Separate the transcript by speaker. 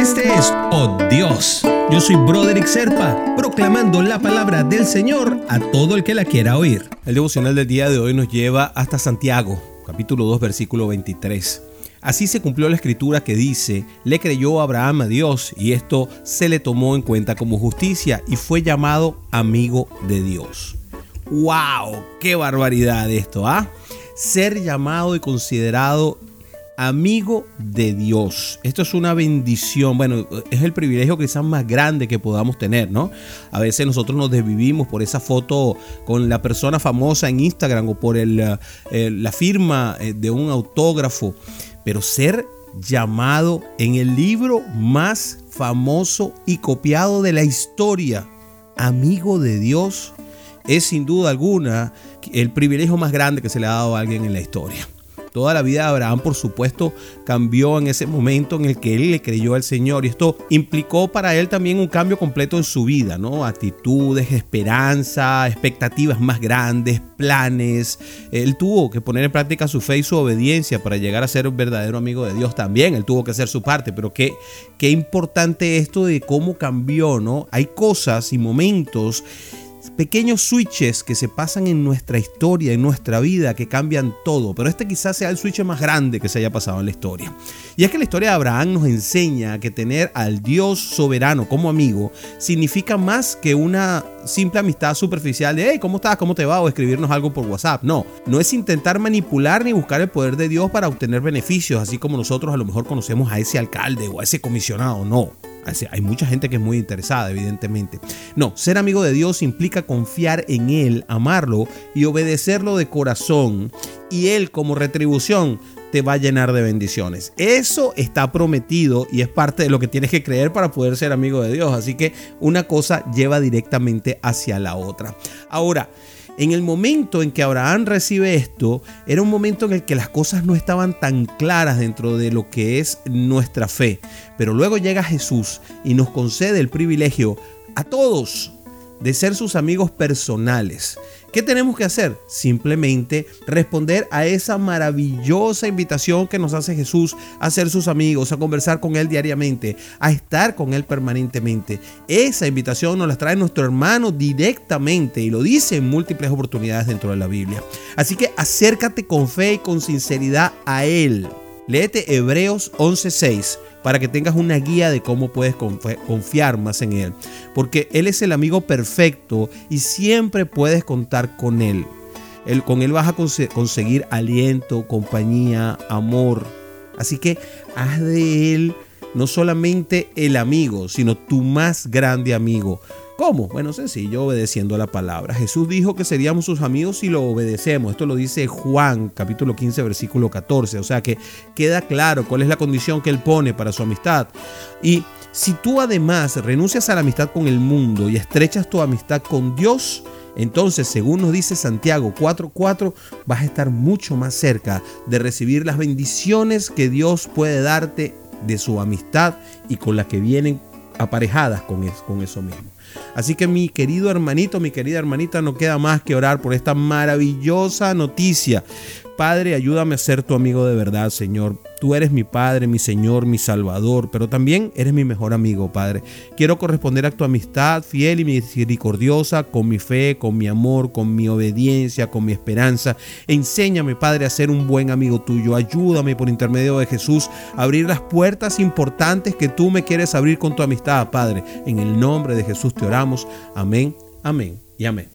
Speaker 1: Este es Oh Dios. Yo soy Broderick Serpa, proclamando la palabra del Señor a todo el que la quiera oír.
Speaker 2: El devocional del día de hoy nos lleva hasta Santiago, capítulo 2, versículo 23. Así se cumplió la escritura que dice, le creyó Abraham a Dios y esto se le tomó en cuenta como justicia y fue llamado amigo de Dios. ¡Wow! ¡Qué barbaridad esto! ¿ah? Ser llamado y considerado amigo de Dios. Esto es una bendición. Bueno, es el privilegio quizás más grande que podamos tener, ¿no? A veces nosotros nos desvivimos por esa foto con la persona famosa en Instagram o por el, eh, la firma eh, de un autógrafo. Pero ser llamado en el libro más famoso y copiado de la historia, amigo de Dios, es sin duda alguna el privilegio más grande que se le ha dado a alguien en la historia. Toda la vida de Abraham, por supuesto, cambió en ese momento en el que él le creyó al Señor y esto implicó para él también un cambio completo en su vida, ¿no? Actitudes, esperanza, expectativas más grandes, planes. Él tuvo que poner en práctica su fe y su obediencia para llegar a ser un verdadero amigo de Dios también. Él tuvo que hacer su parte, pero qué, qué importante esto de cómo cambió, ¿no? Hay cosas y momentos pequeños switches que se pasan en nuestra historia, en nuestra vida, que cambian todo. Pero este quizás sea el switch más grande que se haya pasado en la historia. Y es que la historia de Abraham nos enseña que tener al Dios soberano como amigo significa más que una simple amistad superficial de, hey, ¿cómo estás? ¿Cómo te va? O escribirnos algo por WhatsApp. No, no es intentar manipular ni buscar el poder de Dios para obtener beneficios, así como nosotros a lo mejor conocemos a ese alcalde o a ese comisionado. No, hay mucha gente que es muy interesada, evidentemente. No, ser amigo de Dios implica confiar en Él, amarlo y obedecerlo de corazón. Y Él como retribución te va a llenar de bendiciones. Eso está prometido y es parte de lo que tienes que creer para poder ser amigo de Dios. Así que una cosa lleva directamente hacia la otra. Ahora, en el momento en que Abraham recibe esto, era un momento en el que las cosas no estaban tan claras dentro de lo que es nuestra fe. Pero luego llega Jesús y nos concede el privilegio a todos de ser sus amigos personales. ¿Qué tenemos que hacer? Simplemente responder a esa maravillosa invitación que nos hace Jesús a ser sus amigos, a conversar con Él diariamente, a estar con Él permanentemente. Esa invitación nos la trae nuestro hermano directamente y lo dice en múltiples oportunidades dentro de la Biblia. Así que acércate con fe y con sinceridad a Él. Léete Hebreos 11:6 para que tengas una guía de cómo puedes confiar más en Él. Porque Él es el amigo perfecto y siempre puedes contar con Él. él con Él vas a conseguir aliento, compañía, amor. Así que haz de Él no solamente el amigo, sino tu más grande amigo. ¿Cómo? Bueno, sencillo, obedeciendo la palabra. Jesús dijo que seríamos sus amigos si lo obedecemos. Esto lo dice Juan, capítulo 15, versículo 14. O sea que queda claro cuál es la condición que Él pone para su amistad. Y si tú además renuncias a la amistad con el mundo y estrechas tu amistad con Dios, entonces, según nos dice Santiago 4:4, vas a estar mucho más cerca de recibir las bendiciones que Dios puede darte de su amistad y con las que vienen aparejadas con, con eso mismo. Así que mi querido hermanito, mi querida hermanita, no queda más que orar por esta maravillosa noticia. Padre, ayúdame a ser tu amigo de verdad, Señor. Tú eres mi Padre, mi Señor, mi Salvador, pero también eres mi mejor amigo, Padre. Quiero corresponder a tu amistad fiel y misericordiosa con mi fe, con mi amor, con mi obediencia, con mi esperanza. Enséñame, Padre, a ser un buen amigo tuyo. Ayúdame por intermedio de Jesús a abrir las puertas importantes que tú me quieres abrir con tu amistad, Padre. En el nombre de Jesús te oramos. Amén, amén y amén.